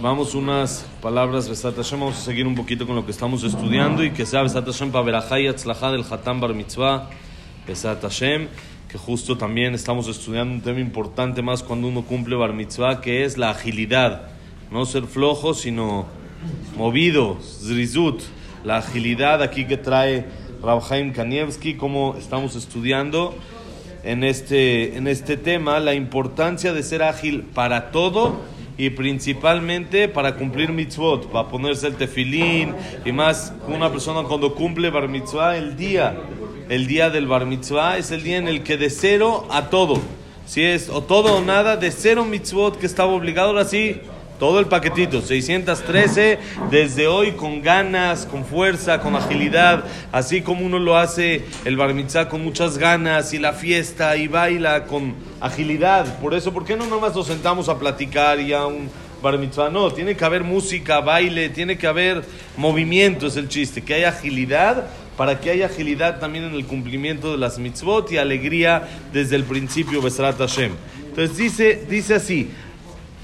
Vamos unas palabras, Besat Hashem. Vamos a seguir un poquito con lo que estamos estudiando y que sea Besat Hashem para Berajay Atzlajá del Hatam Bar Mitzvah. Besat Hashem. Que justo también estamos estudiando un tema importante más cuando uno cumple Bar Mitzvah, que es la agilidad. No ser flojo, sino movido, zrizut. La agilidad aquí que trae Rabhaim Kanievski, como estamos estudiando en este, en este tema, la importancia de ser ágil para todo y principalmente para cumplir mitzvot, para ponerse el tefilín y más una persona cuando cumple bar mitzvah, el día, el día del bar mitzvah es el día en el que de cero a todo, si es o todo o nada, de cero mitzvot que estaba obligado, ahora sí, todo el paquetito, 613, desde hoy con ganas, con fuerza, con agilidad, así como uno lo hace el bar mitzvah con muchas ganas y la fiesta y baila con agilidad. Por eso, ¿por qué no nomás nos sentamos a platicar y a un bar mitzvah? No, tiene que haber música, baile, tiene que haber movimiento, es el chiste, que haya agilidad para que haya agilidad también en el cumplimiento de las mitzvot y alegría desde el principio, Besrat Hashem. Entonces dice, dice así,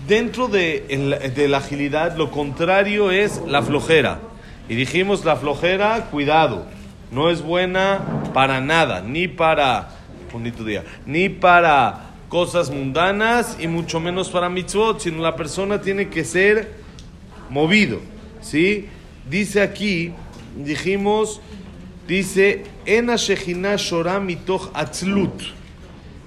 Dentro de, la agilidad, lo contrario es la flojera. Y dijimos, la flojera, cuidado, no es buena para nada, ni para, bonito día, ni para cosas mundanas y mucho menos para mitzvot, sino la persona tiene que ser movido. ¿sí? Dice aquí, dijimos, dice, Shechina Shorah mitoch atzlut.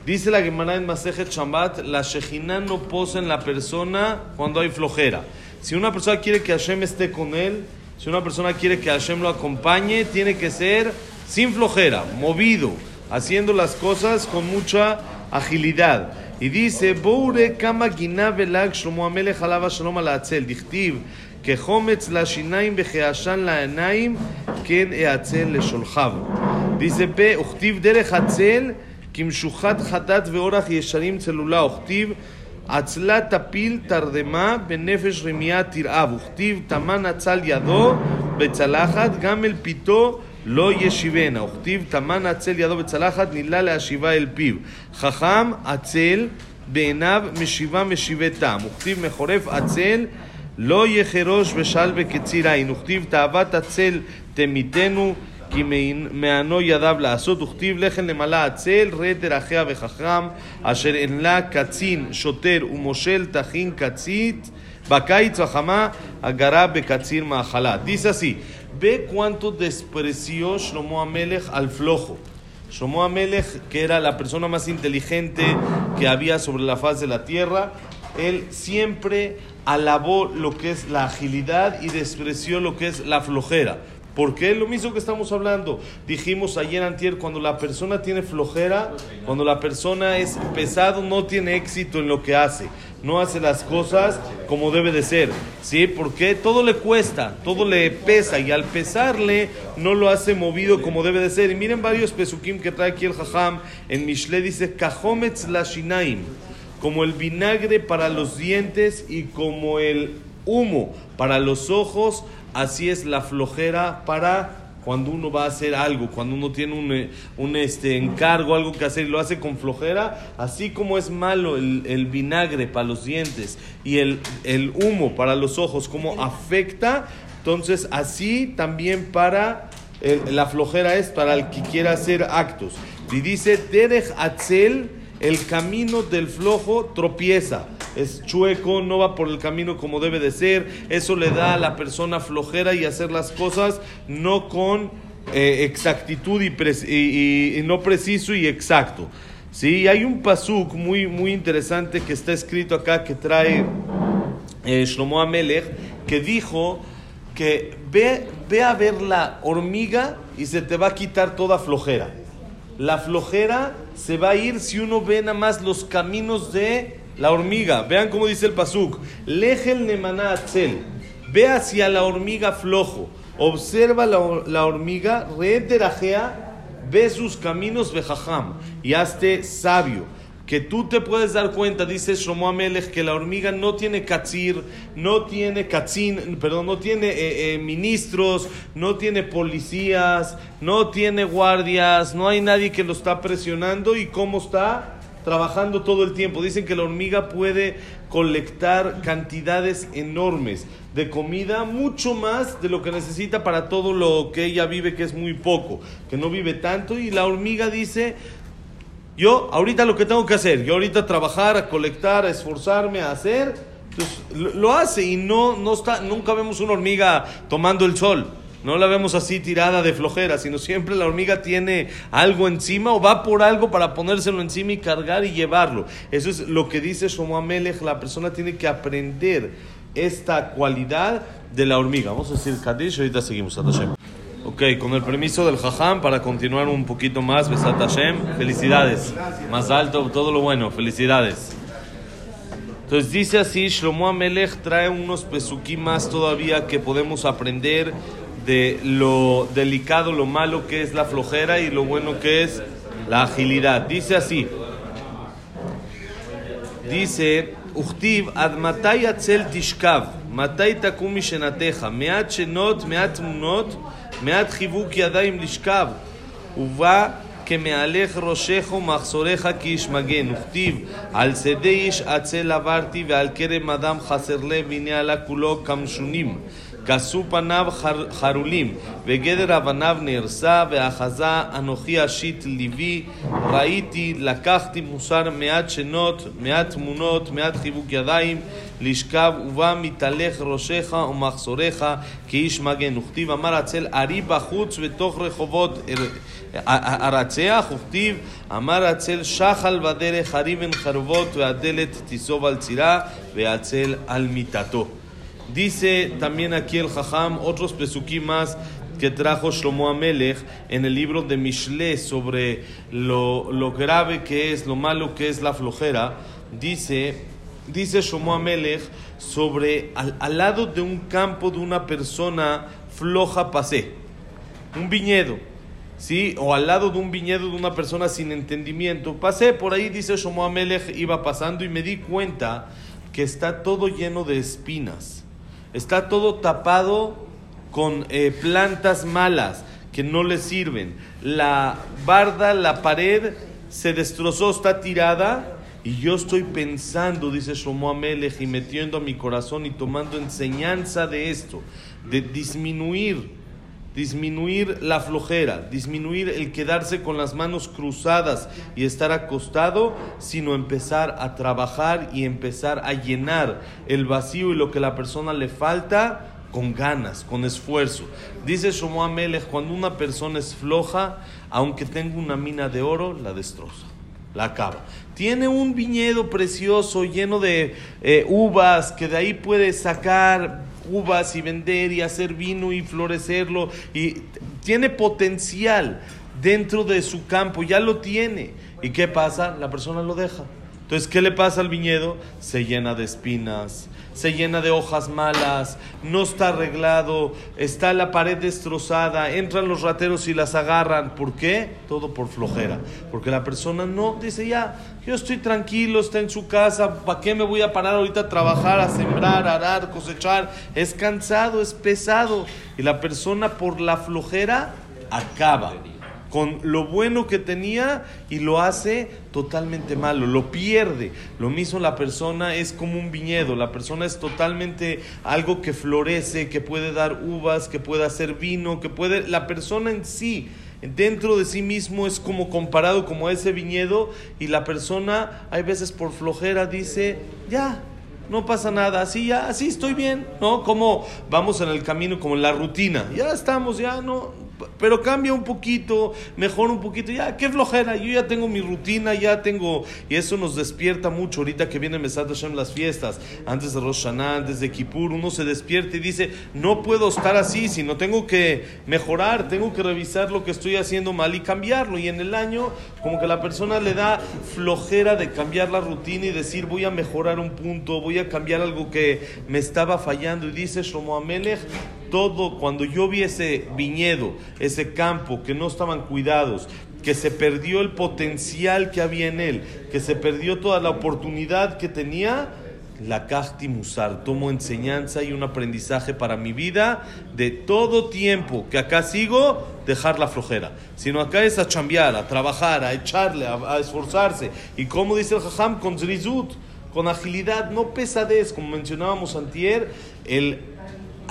Dice la Gemara en Masejet Shambat, la Shejina no posa en la persona cuando hay flojera. Si una persona quiere que Hashem esté con él, si una persona quiere que Hashem lo acompañe, tiene que ser sin flojera, movido, haciendo las cosas con mucha agilidad. Y dice, Boure kama velag shlomo amelech alava shalom ala atzel, dichtiv, que hometz la shinaim becheashan la enaim, ken eatzel le sholchav. Dice, pe, uchtiv derech atzel, כמשוחת חטאת ואורח ישרים צלולה, וכתיב עצלה תפיל תרדמה בנפש רמייה תרעב, וכתיב תמן עצל ידו בצלחת, גם אל פיתו לא ישיבנה, וכתיב תמן עצל ידו בצלחת, נילה להשיבה אל פיו. חכם עצל בעיניו משיבה משיבי טעם, וכתיב מחורף עצל לא יחרוש ושל בקציר עין, וכתיב תאוות עצל תמיתנו כי מענו ידיו לעשות, וכתיב לחם למלא עצל, רתר אחיה וחכם, אשר אין לה קצין, שוטר ומושל תכין קצית, בקיץ וחמה, הגרה בקציר מאכלה. Dice así, ve cuánto despreció Shlomo Amelech al flojo. Shlomo Amelech, que era la persona más inteligente que había sobre la faz de la tierra, él siempre alabó lo que es la agilidad y despreció lo que es la flojera. Porque es lo mismo que estamos hablando. Dijimos ayer antier, cuando la persona tiene flojera, cuando la persona es pesado, no tiene éxito en lo que hace. No hace las cosas como debe de ser. ¿Sí? Porque todo le cuesta, todo le pesa. Y al pesarle, no lo hace movido como debe de ser. Y miren varios pesukim que trae aquí el jajam. En Mishle dice, Kahometz la shinaim. Como el vinagre para los dientes y como el humo para los ojos Así es la flojera para cuando uno va a hacer algo, cuando uno tiene un, eh, un este, encargo, algo que hacer y lo hace con flojera, así como es malo el, el vinagre para los dientes y el, el, humo para los ojos, como afecta, entonces así también para la flojera es para el que quiera hacer actos. Y dice, Derech Atzel, el camino del flojo tropieza es chueco, no va por el camino como debe de ser, eso le da a la persona flojera y hacer las cosas no con eh, exactitud y, no preciso y exacto. Sí, hay un pasuk muy, muy interesante que está escrito acá que trae eh, Shlomo Amelech, que dijo que ve, ve a ver la hormiga y se te va a quitar toda flojera. La flojera se va a ir si uno ve nada más los caminos de la hormiga. Vean cómo dice el pasuk. Lejel nemana Ve hacia la hormiga flojo. Observa la, la hormiga. Reeterajea. Ve sus caminos vejajam. Y hazte sabio. Que tú te puedes dar cuenta, dice Shlomo Amelech, que la hormiga no tiene katzir, no tiene katzin, perdón, no tiene eh, eh, ministros, no tiene policías, no tiene guardias, no hay nadie que lo está presionando. ¿Y cómo está? Trabajando todo el tiempo. Dicen que la hormiga puede colectar cantidades enormes de comida, mucho más de lo que necesita para todo lo que ella vive, que es muy poco, que no vive tanto. Y la hormiga dice, yo ahorita lo que tengo que hacer, yo ahorita trabajar, a colectar, a esforzarme, a hacer, pues lo, hace y no, no está, nunca vemos una hormiga tomando el sol. No la vemos así tirada de flojera, sino siempre la hormiga tiene algo encima o va por algo para ponérselo encima y cargar y llevarlo. Eso es lo que dice Shlomo Amelech, la persona tiene que aprender esta cualidad de la hormiga. Vamos a decir Kadish ahorita seguimos. Ok, con el permiso del Jajam para continuar un poquito más, Besat Hashem. Felicidades. Más alto, todo lo bueno. Felicidades. Entonces dice así, Shlomo Amelech trae unos pesukim más todavía que podemos aprender de lo delicado, lo malo que es la flojera y lo bueno que es la agilidad. Dice así, dice, Uchtiv, ad matai atzel tishkav, matai takumi shenateja, meat shenot, meat munot, meat chivuk yadayim lishkav, uva כמהלך ראשך ומחסורך כאיש מגן, וכתיב על שדה איש עצל עברתי ועל כרם אדם חסר לב הנה עלה כולו כמשונים כסו פניו חרולים, וגדר אבניו נהרסה, ואחזה אנוכי אשית ליבי, ראיתי, לקחתי מוסר מעט שנות, מעט תמונות, מעט חיבוק ידיים, לשכב, ובא מתהלך ראשך ומחסוריך כאיש מגן. וכתיב אמר הצל ארי בחוץ בתוך רחובות ארצח, וכתיב אמר הצל שחל בדרך ארי בין חרבות, והדלת תיסוב על צירה, והצל על מיטתו. Dice también aquí el Jajam otros pesukim más que trajo Shlomo Amelech en el libro de Mishle sobre lo, lo, grave que es, lo malo que es la flojera. Dice, dice Shlomo Amelech sobre al, al lado de un campo de una persona floja pasé, un viñedo. ¿sí? O al lado de un viñedo de una persona sin entendimiento. Pasé por ahí, dice Shlomo Amelech, iba pasando y me di cuenta que está todo lleno de espinas. Está todo tapado con eh, plantas malas que no le sirven. La barda, la pared se destrozó, está tirada. Y yo estoy pensando, dice Shlomo Amelech, y metiendo a mi corazón y tomando enseñanza de esto, de disminuir, disminuir la flojera, disminuir el quedarse con las manos cruzadas y estar acostado, sino empezar a trabajar y empezar a llenar el vacío y lo que a la persona le falta con ganas, con esfuerzo. Dice Shlomo Amelech, cuando una persona es floja, aunque tenga una mina de oro, la destroza, la acaba. Tiene un viñedo precioso lleno de eh, uvas que de ahí puede sacar uvas y vender y hacer vino y florecerlo y tiene potencial dentro de su campo, ya lo tiene. ¿Y qué pasa? La persona lo deja. Entonces, ¿qué le pasa al viñedo? Se llena de espinas, se llena de hojas malas, no está arreglado, está la pared destrozada, entran los rateros y las agarran. ¿Por qué? Todo por flojera. Porque la persona no dice ya, yo estoy tranquilo, está en su casa, ¿para qué me voy a parar ahorita a trabajar, a sembrar, a arar, cosechar? Es cansado, es pesado. Y la persona por la flojera acaba con lo bueno que tenía y lo hace totalmente malo, lo pierde. Lo mismo la persona es como un viñedo, la persona es totalmente algo que florece, que puede dar uvas, que puede hacer vino, que puede... La persona en sí, dentro de sí mismo es como comparado como ese viñedo y la persona hay veces por flojera dice, ya, no pasa nada, así ya, así estoy bien, ¿no? Como vamos en el camino, como en la rutina, ya estamos, ya no, pero cambia un poquito, mejora un poquito, ya, qué flojera, yo ya tengo mi rutina, ya tengo, y eso nos despierta mucho, ahorita que viene Mesat Hashem las fiestas, antes de Rosh Hashanah, antes de Kippur, uno se despierta y dice, no puedo estar así, sino tengo que mejorar, tengo que revisar lo que estoy haciendo mal y cambiarlo, y en el año, como que la persona le da flojera de cambiar la rutina y decir, voy a mejorar un punto, voy a cambiar algo que me estaba fallando, y dice Shlomo Amelech, todo, cuando yo vi ese viñedo, ese campo que no estaban cuidados, que se perdió el potencial que había en él, que se perdió toda la oportunidad que tenía, la Kahti Musar, tomo enseñanza y un aprendizaje para mi vida de todo tiempo que acá sigo, dejar la flojera. Sino acá es a chambear, a trabajar, a echarle, a, esforzarse. Y como dice el Jajam, con zrizut, con agilidad, no pesadez, como mencionábamos antier, el,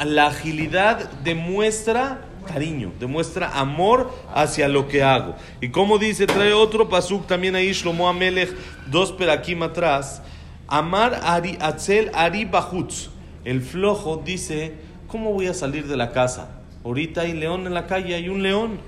la agilidad demuestra cariño, demuestra amor hacia lo que hago. Y como dice, trae otro pasuk también ahí, Shlomo Amelech, dos perakim atrás, Amar Ari, Atzel Ari Bajutz. El flojo dice, ¿cómo voy a salir de la casa? Ahorita hay león en la calle, hay un león.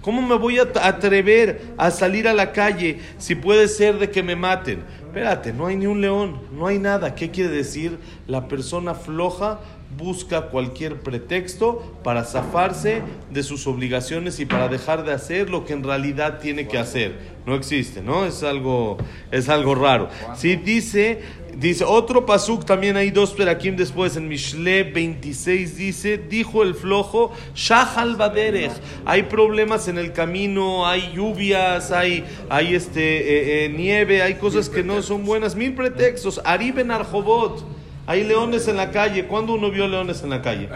¿Cómo me voy a atrever a salir a la calle si puede ser de que me maten? Espérate, no hay ni un león, no hay nada. ¿Qué quiere decir? La persona floja busca cualquier pretexto para zafarse de sus obligaciones y para dejar de hacer lo que en realidad tiene que hacer. No existe, ¿no? Es algo, es algo raro. Si dice, dice otro pasuk, también hay dos perakim después, en Mishle 26 dice, dijo el flojo, Shahal Baderech, hay problemas en el camino, hay lluvias, hay, hay este, eh, eh, nieve, hay cosas que no son buenas, mil pretextos. Ariben Arjobot. Hay leones en la calle. ¿Cuándo uno vio leones en la calle?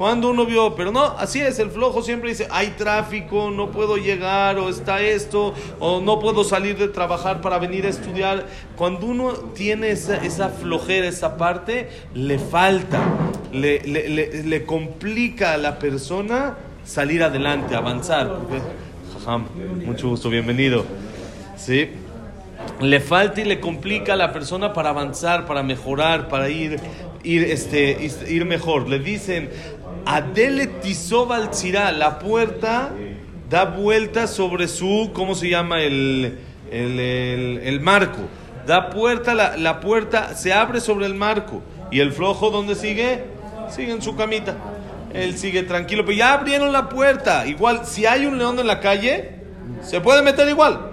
¿Cuándo uno vio? Pero no, así es, el flojo siempre dice, hay tráfico, no puedo llegar, o está esto, o no puedo salir de trabajar para venir a estudiar. Cuando uno tiene esa, flojera, esa parte, le falta, le, le, complica a la persona salir adelante, avanzar. mucho gusto, bienvenido. ¿Sí? Le falta y le complica a la persona para avanzar, para mejorar, para ir, ir, este, ir mejor. Le dicen, Adele Tisobal la puerta da vuelta sobre su, ¿cómo se llama? El, el, marco. Da puerta, la, la, puerta se abre sobre el marco. ¿Y el flojo dónde sigue? Sigue en su camita. Él sigue tranquilo, pero ya abrieron la puerta. Igual, si hay un león en la calle, se puede meter igual.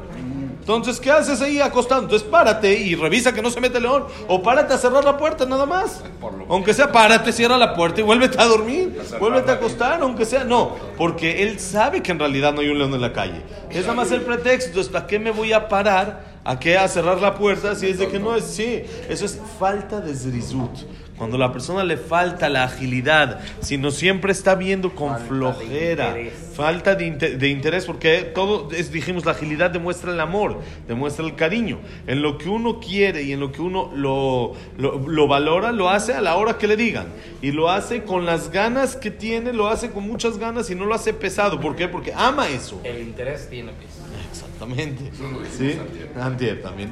Entonces, ¿qué haces ahí acostado? Entonces, párate y revisa que no se mete el león. O párate a cerrar la puerta, nada más. Aunque sea, párate, cierra la puerta y vuélvete a dormir. Vuélvete a acostar, aunque sea. No, porque él sabe que en realidad no hay un león en la calle. Es nada más el pretexto. Entonces, ¿para qué me voy a parar? ¿A qué? A cerrar la puerta si es de que no es. Sí, eso es falta de zrizut. Cuando la persona le falta la agilidad, sino siempre está viendo con flojera, falta de, interés, porque todo, es, dijimos, la agilidad demuestra el amor, demuestra el cariño. En lo que uno quiere y en lo que uno lo, lo, valora, lo hace a la hora que le digan. Y lo hace con las ganas que tiene, lo hace con muchas ganas y no lo hace pesado. ¿Por qué? Porque ama eso. El interés tiene peso. Exactamente. ¿Sí? Antier también.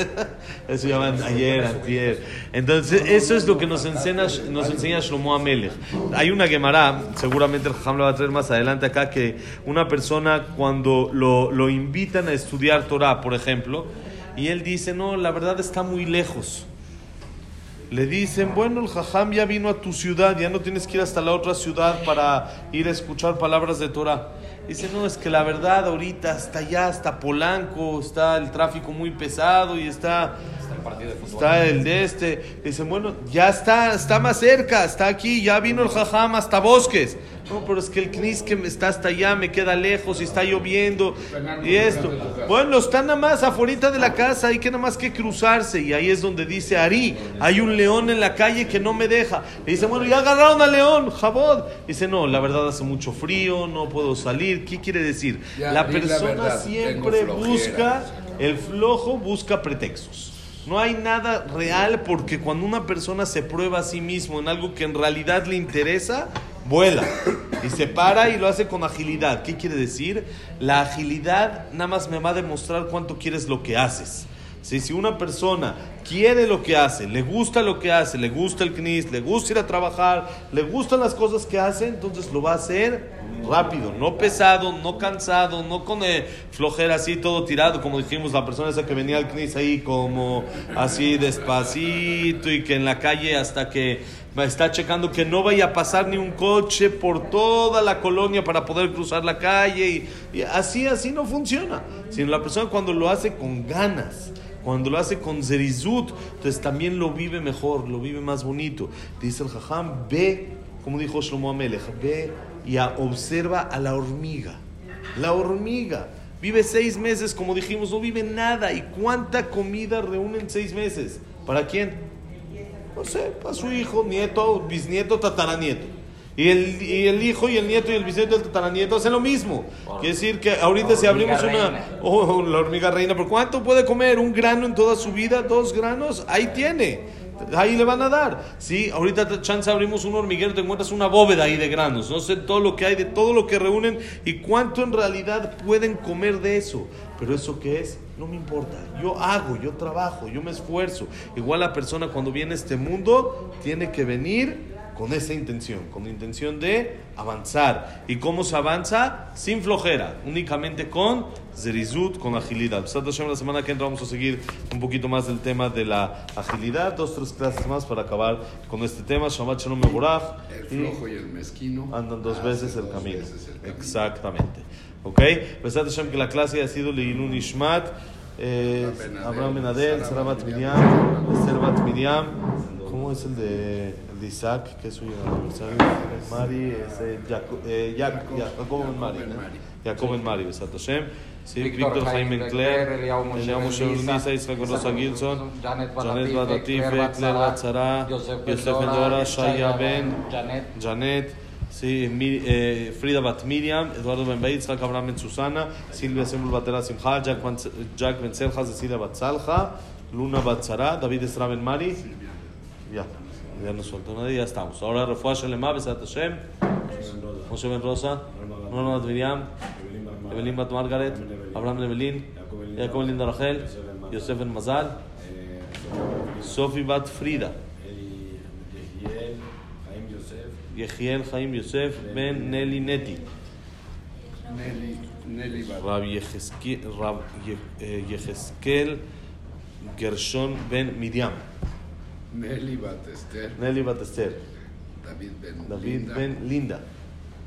Eso llaman ayer, antier. Entonces, eso es lo que nos enseña, nos enseña Shlomo Amelech. Hay una Gemara, seguramente el Jajam lo va a traer más adelante acá, que una persona cuando lo, lo invitan a estudiar Torah, por ejemplo, y él dice, no, la verdad está muy lejos. Le dicen, bueno, el Jajam ya vino a tu ciudad, ya no tienes que ir hasta la otra ciudad para ir a escuchar palabras de Torah. Dice, no, es que la verdad ahorita hasta allá, hasta Polanco, está el tráfico muy pesado y está... Está el partido de fútbol. Está el de este. Dice, bueno, ya está, está más cerca, está aquí, ya vino el jajam hasta Bosques. No, pero es que el Knis que está hasta allá me queda lejos y está lloviendo y esto. Bueno, está nada más afuera de la casa, hay que nada más que cruzarse. Y ahí es donde dice Ari, hay un león en la calle que no me deja. Y dice, bueno, ya agarraron al león, Jabod. Dice, no, la verdad hace mucho frío, no puedo salir. ¿Qué quiere decir? la persona siempre busca, el flojo busca pretextos. No hay nada real porque cuando una persona se prueba a sí mismo en algo que en realidad le interesa, vuela y se para y lo hace con agilidad. ¿Qué quiere decir? La agilidad nada más me va a demostrar cuánto quieres lo que haces. Si, una persona quiere lo que hace, le gusta lo que hace, le gusta el knis, le gusta ir a trabajar, le gustan las cosas que hace, entonces lo va a hacer rápido, no pesado, no cansado, no con eh, flojera así todo tirado, como dijimos, la persona esa que venía al knis ahí como así despacito y que en la calle hasta que está checando que no vaya a pasar ni un coche por toda la colonia para poder cruzar la calle y, así, así no funciona, sino la persona cuando lo hace con ganas cuando lo hace con zerizut, entonces también lo vive mejor, lo vive más bonito. Dice el jajam, ve, como dijo Shlomo Amelech, ve y observa a la hormiga. La hormiga vive seis meses, como dijimos, no vive nada. ¿Y cuánta comida reúnen seis meses? ¿Para quién? No sé, para su hijo, nieto, bisnieto, tataranieto. Y el, y el hijo y el nieto y el bisnieto y el tataranieto hacen lo mismo. Quiere decir que ahorita si abrimos una... Oh, la hormiga reina, ¿por cuánto puede comer? ¿Un grano en toda su vida? ¿Dos granos? Ahí tiene. Ahí le van a dar. Sí, ahorita chance abrimos un hormiguero, te encuentras una bóveda ahí de granos. No sé todo lo que hay, de todo lo que reúnen y cuánto en realidad pueden comer de eso. Pero eso qué es, no me importa. Yo hago, yo trabajo, yo me esfuerzo. Igual la persona cuando viene a este mundo tiene que venir con esa intención, con la intención de avanzar. ¿Y cómo se avanza? Sin flojera, únicamente con zerizut, con agilidad. La semana que entra vamos a seguir un poquito más del tema de la agilidad, dos, tres clases más para acabar con este tema. Shabbat Shalom El flojo y el mezquino. Andan dos veces el camino. Exactamente. ¿Ok? Besat Hashem que la clase ha sido Leilun Ishmat. Eh, Abraham Benadel, Sarabat Miriam, Esther Miriam. ¿Cómo es el de de Isaac, que es su aniversario. Mari es eh, eh Jacob Ben Mari. Jacob Ben Mari, Besat Hashem. Sí, Víctor Jaime Claire, Eliao Moshe Unisa, Isaac Rosa Gilson, Janet Badatife, Claire Batzara, Yosef Endora, Shaya Ben, Janet. Sí, eh, Frida Bat Miriam, Eduardo Ben Isaac Abraham Ben Susana, Silvia Semul Batera Simcha, Jack Ben Selja, Cecilia Batzalja, Luna Batzara, David Esra Ben Mari. Ya. Ya nos faltó nadie, ya estamos. Ahora Refuah Shalema, Besat Hashem, Moshe Ben Rosa, Bat Miriam, Evelyn Bat Margaret, Abraham Levelin, Jacob Linda Rachel, Yosef Ben Mazal, Sofi Bat Frida, Yehiel Chaim Yosef Ben Nelly Neti. Rabbi Yehezkel Gershon Ben Miriam. Nelly Batester. Nelly Batester. David Ben David Linda. Ben Linda.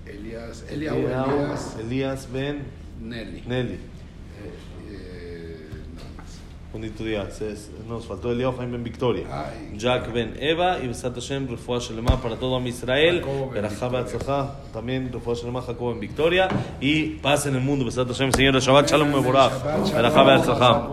Elias, Elias, Elias Ben Nelly. Nelly. Eh, eh, más. Bonito día. Nos faltó Elias Jaime Ben Victoria. Jack Ben Eva y Besat Hashem Refuah Shalema para todo a Israel. También Refuah Shalema Jacob en Victoria. Y paz en el mundo. Besat Hashem, Señor Shabbat Shalom Mevorach. Berajá Beatzachá.